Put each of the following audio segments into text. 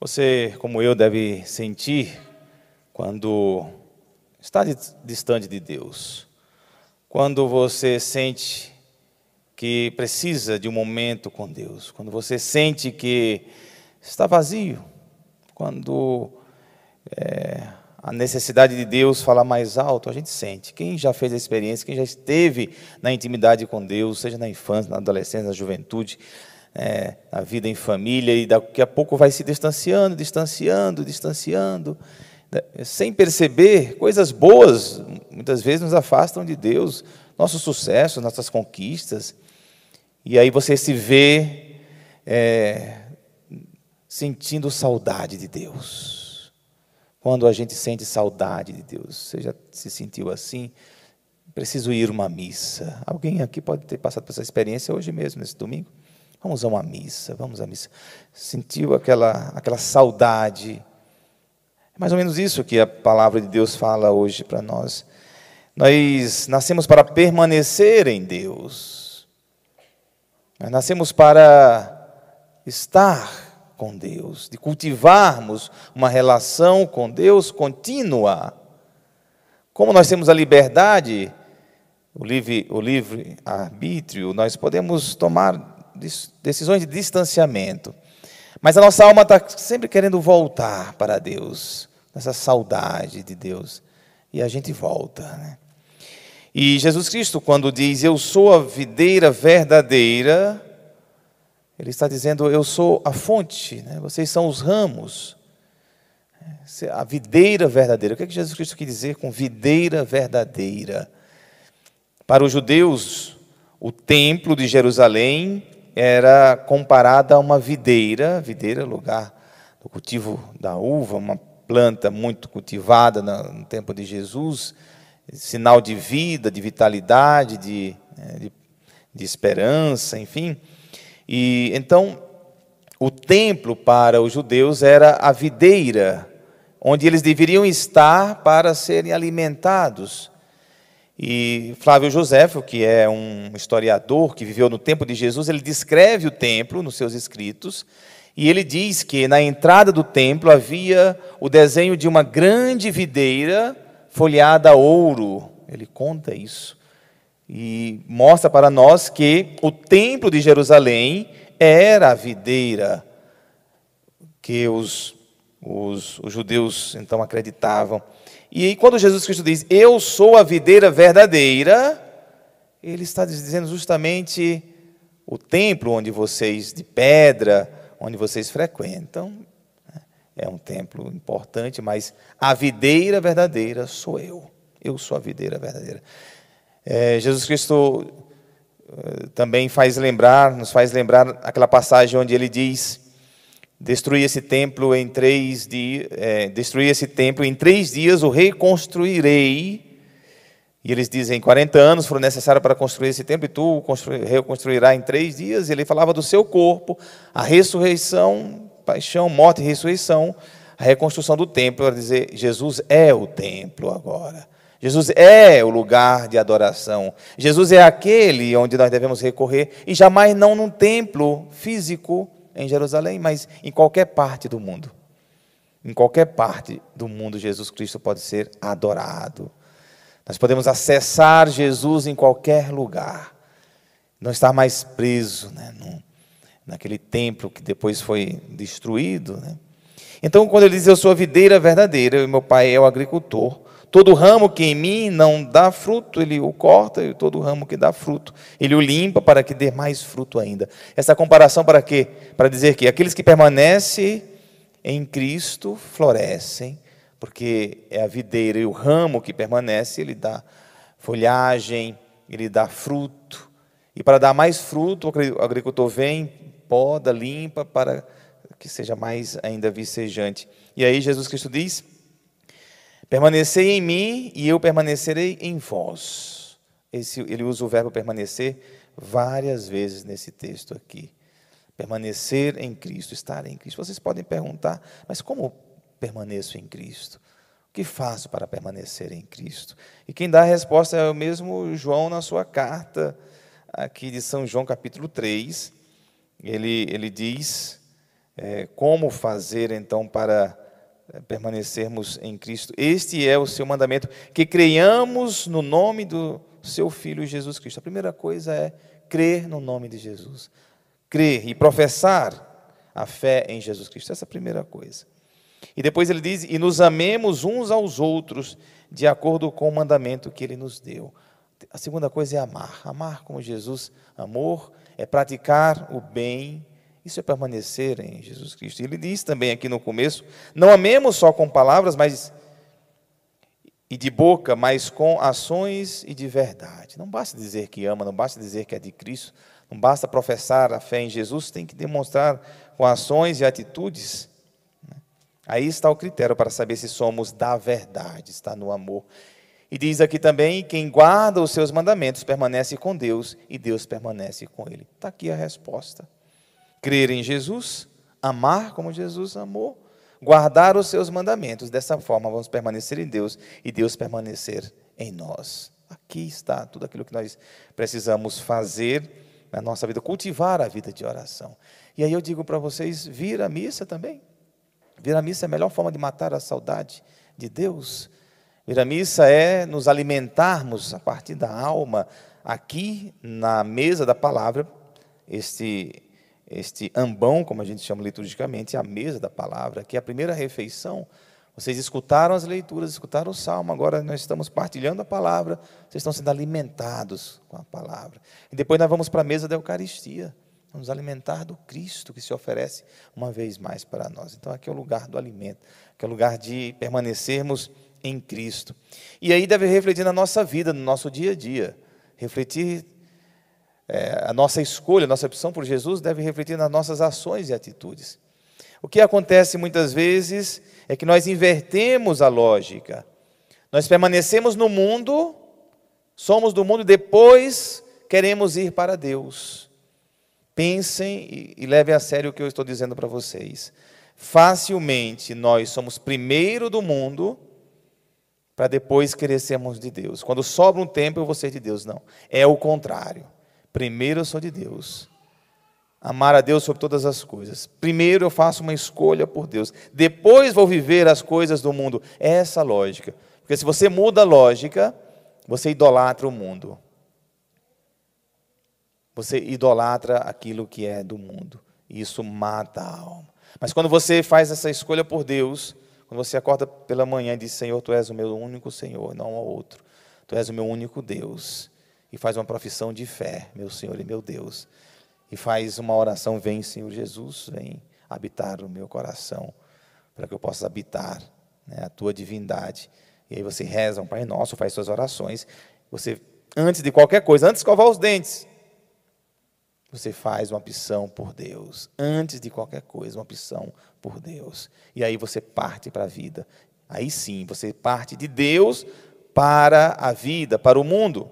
Você, como eu, deve sentir quando está distante de Deus. Quando você sente que precisa de um momento com Deus. Quando você sente que está vazio. Quando é, a necessidade de Deus fala mais alto, a gente sente. Quem já fez a experiência, quem já esteve na intimidade com Deus, seja na infância, na adolescência, na juventude, é, na vida em família, e daqui a pouco vai se distanciando, distanciando, distanciando, né, sem perceber, coisas boas muitas vezes nos afastam de Deus, nosso sucesso, nossas conquistas, e aí você se vê é, sentindo saudade de Deus. Quando a gente sente saudade de Deus, você já se sentiu assim? Preciso ir a uma missa. Alguém aqui pode ter passado por essa experiência hoje mesmo, nesse domingo? Vamos a uma missa, vamos à missa. Sentiu aquela, aquela saudade. É mais ou menos isso que a palavra de Deus fala hoje para nós. Nós nascemos para permanecer em Deus. Nós nascemos para estar com Deus, de cultivarmos uma relação com Deus contínua. Como nós temos a liberdade, o livre, o livre arbítrio, nós podemos tomar decisões de distanciamento. Mas a nossa alma está sempre querendo voltar para Deus, nessa saudade de Deus. E a gente volta. Né? E Jesus Cristo, quando diz: Eu sou a videira verdadeira, ele está dizendo: Eu sou a fonte, né? vocês são os ramos. A videira verdadeira. O que, é que Jesus Cristo quer dizer com videira verdadeira? Para os judeus, o templo de Jerusalém era comparado a uma videira, videira, lugar do cultivo da uva, uma planta muito cultivada no tempo de Jesus, sinal de vida, de vitalidade, de, né, de, de esperança, enfim. E então o templo para os judeus era a videira, onde eles deveriam estar para serem alimentados. E Flávio Joséfo, que é um historiador que viveu no tempo de Jesus, ele descreve o templo nos seus escritos, e ele diz que na entrada do templo havia o desenho de uma grande videira folheada a ouro. Ele conta isso e mostra para nós que o templo de Jerusalém era a videira que os, os, os judeus então acreditavam. E aí, quando Jesus Cristo diz, Eu sou a videira verdadeira, ele está dizendo justamente o templo onde vocês, de pedra, onde vocês frequentam, né, é um templo importante, mas a videira verdadeira sou eu. Eu sou a videira verdadeira. É, Jesus Cristo eh, também faz lembrar, nos faz lembrar aquela passagem onde ele diz: destruir esse templo em três dias, é, destruir esse templo em três dias, o reconstruirei. E eles dizem: 40 anos foram necessários para construir esse templo, e tu reconstruirás em três dias. E ele falava do seu corpo, a ressurreição, paixão, morte e ressurreição, a reconstrução do templo, para dizer: Jesus é o templo agora. Jesus é o lugar de adoração. Jesus é aquele onde nós devemos recorrer, e jamais não num templo físico em Jerusalém, mas em qualquer parte do mundo. Em qualquer parte do mundo, Jesus Cristo pode ser adorado. Nós podemos acessar Jesus em qualquer lugar. Não estar mais preso né, no, naquele templo que depois foi destruído. Né? Então, quando ele diz: Eu sou a videira verdadeira, e meu pai é o agricultor. Todo ramo que em mim não dá fruto, ele o corta, e todo ramo que dá fruto, ele o limpa para que dê mais fruto ainda. Essa comparação para quê? Para dizer que aqueles que permanecem em Cristo florescem, porque é a videira e o ramo que permanece, ele dá folhagem, ele dá fruto. E para dar mais fruto, o agricultor vem, poda, limpa, para que seja mais ainda vicejante. E aí Jesus Cristo diz Permanecei em mim e eu permanecerei em vós. Esse, ele usa o verbo permanecer várias vezes nesse texto aqui. Permanecer em Cristo, estar em Cristo. Vocês podem perguntar, mas como permaneço em Cristo? O que faço para permanecer em Cristo? E quem dá a resposta é o mesmo João na sua carta, aqui de São João, capítulo 3. Ele, ele diz é, como fazer então para permanecermos em Cristo. Este é o seu mandamento, que creiamos no nome do seu Filho Jesus Cristo. A primeira coisa é crer no nome de Jesus. Crer e professar a fé em Jesus Cristo. Essa é a primeira coisa. E depois ele diz: e nos amemos uns aos outros, de acordo com o mandamento que ele nos deu. A segunda coisa é amar. Amar como Jesus amor é praticar o bem. Isso é permanecer em Jesus Cristo. Ele diz também aqui no começo: não amemos só com palavras, mas e de boca, mas com ações e de verdade. Não basta dizer que ama, não basta dizer que é de Cristo, não basta professar a fé em Jesus, tem que demonstrar com ações e atitudes. Né? Aí está o critério para saber se somos da verdade, está no amor. E diz aqui também: quem guarda os seus mandamentos permanece com Deus e Deus permanece com ele. Está aqui a resposta. Crer em Jesus, amar como Jesus amou, guardar os seus mandamentos. Dessa forma, vamos permanecer em Deus e Deus permanecer em nós. Aqui está tudo aquilo que nós precisamos fazer na nossa vida, cultivar a vida de oração. E aí eu digo para vocês: vir à missa também. Vir à missa é a melhor forma de matar a saudade de Deus. Vir à missa é nos alimentarmos a partir da alma, aqui na mesa da palavra, este, este ambão, como a gente chama liturgicamente, a mesa da palavra, que é a primeira refeição. Vocês escutaram as leituras, escutaram o salmo, agora nós estamos partilhando a palavra, vocês estão sendo alimentados com a palavra. E depois nós vamos para a mesa da Eucaristia nos alimentar do Cristo que se oferece uma vez mais para nós. Então, aqui é o lugar do alimento, que é o lugar de permanecermos em Cristo. E aí deve refletir na nossa vida, no nosso dia a dia. Refletir é, a nossa escolha, a nossa opção por Jesus deve refletir nas nossas ações e atitudes. O que acontece muitas vezes é que nós invertemos a lógica. Nós permanecemos no mundo, somos do mundo, depois queremos ir para Deus. Pensem e, e levem a sério o que eu estou dizendo para vocês. Facilmente nós somos primeiro do mundo para depois querer sermos de Deus. Quando sobra um tempo eu vou ser de Deus. Não. É o contrário. Primeiro eu sou de Deus. Amar a Deus sobre todas as coisas. Primeiro eu faço uma escolha por Deus. Depois vou viver as coisas do mundo. É essa a lógica. Porque se você muda a lógica, você idolatra o mundo. Você idolatra aquilo que é do mundo. E isso mata a alma. Mas quando você faz essa escolha por Deus, quando você acorda pela manhã e diz: Senhor, tu és o meu único Senhor, não há outro. Tu és o meu único Deus. E faz uma profissão de fé, meu Senhor e meu Deus. E faz uma oração: Vem, Senhor Jesus, vem habitar o meu coração, para que eu possa habitar né, a tua divindade. E aí você reza um Pai Nosso, faz suas orações. Você, antes de qualquer coisa, antes de escovar os dentes, você faz uma opção por Deus. Antes de qualquer coisa, uma opção por Deus. E aí você parte para a vida. Aí sim, você parte de Deus para a vida, para o mundo.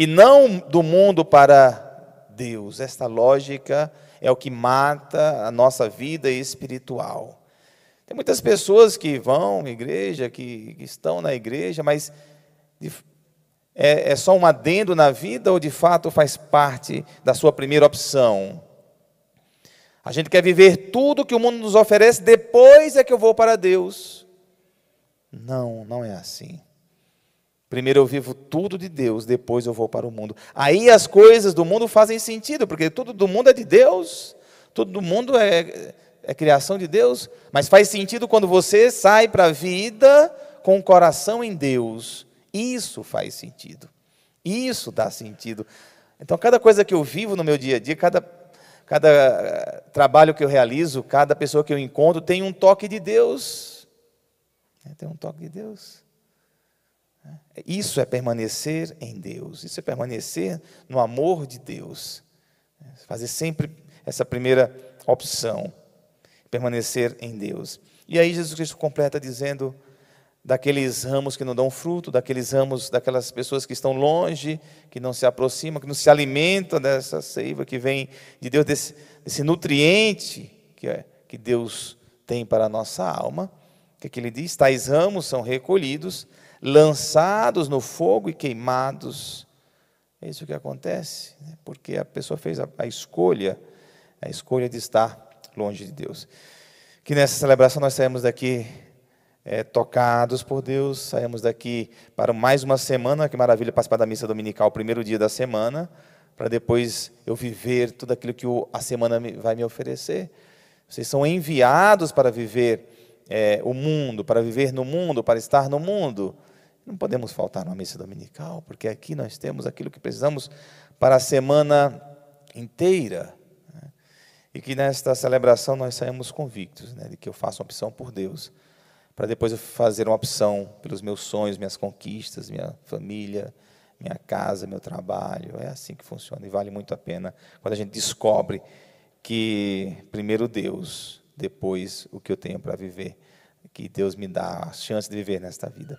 E não do mundo para Deus. Esta lógica é o que mata a nossa vida espiritual. Tem muitas pessoas que vão à igreja, que, estão na igreja, mas é, é só um adendo na vida ou de fato faz parte da sua primeira opção? A gente quer viver tudo que o mundo nos oferece, depois é que eu vou para Deus. Não, não é assim. Primeiro eu vivo tudo de Deus, depois eu vou para o mundo. Aí as coisas do mundo fazem sentido, porque tudo do mundo é de Deus, tudo do mundo é, é criação de Deus, mas faz sentido quando você sai para a vida com o coração em Deus isso faz sentido. Isso dá sentido. Então, cada coisa que eu vivo no meu dia a dia, cada, cada eh, trabalho que eu realizo, cada pessoa que eu encontro, tem um toque de Deus. É, tem um toque de Deus. Isso é permanecer em Deus. Isso é permanecer no amor de Deus. Fazer sempre essa primeira opção. Permanecer em Deus. E aí Jesus Cristo completa dizendo daqueles ramos que não dão fruto, daqueles ramos, daquelas pessoas que estão longe, que não se aproximam, que não se alimentam dessa seiva que vem de Deus, desse, desse nutriente que, é, que Deus tem para a nossa alma. O que, é que ele diz? Tais ramos são recolhidos, lançados no fogo e queimados. É isso que acontece, né? porque a pessoa fez a, a escolha, a escolha de estar longe de Deus. Que nessa celebração nós saímos daqui é, tocados por Deus, saímos daqui para mais uma semana, que maravilha participar da missa dominical, o primeiro dia da semana, para depois eu viver tudo aquilo que o, a semana vai me oferecer. Vocês são enviados para viver é, o mundo, para viver no mundo, para estar no mundo. Não podemos faltar numa missa dominical, porque aqui nós temos aquilo que precisamos para a semana inteira. Né? E que nesta celebração nós saímos convictos né, de que eu faço uma opção por Deus, para depois eu fazer uma opção pelos meus sonhos, minhas conquistas, minha família, minha casa, meu trabalho. É assim que funciona e vale muito a pena quando a gente descobre que primeiro Deus, depois o que eu tenho para viver, que Deus me dá a chance de viver nesta vida.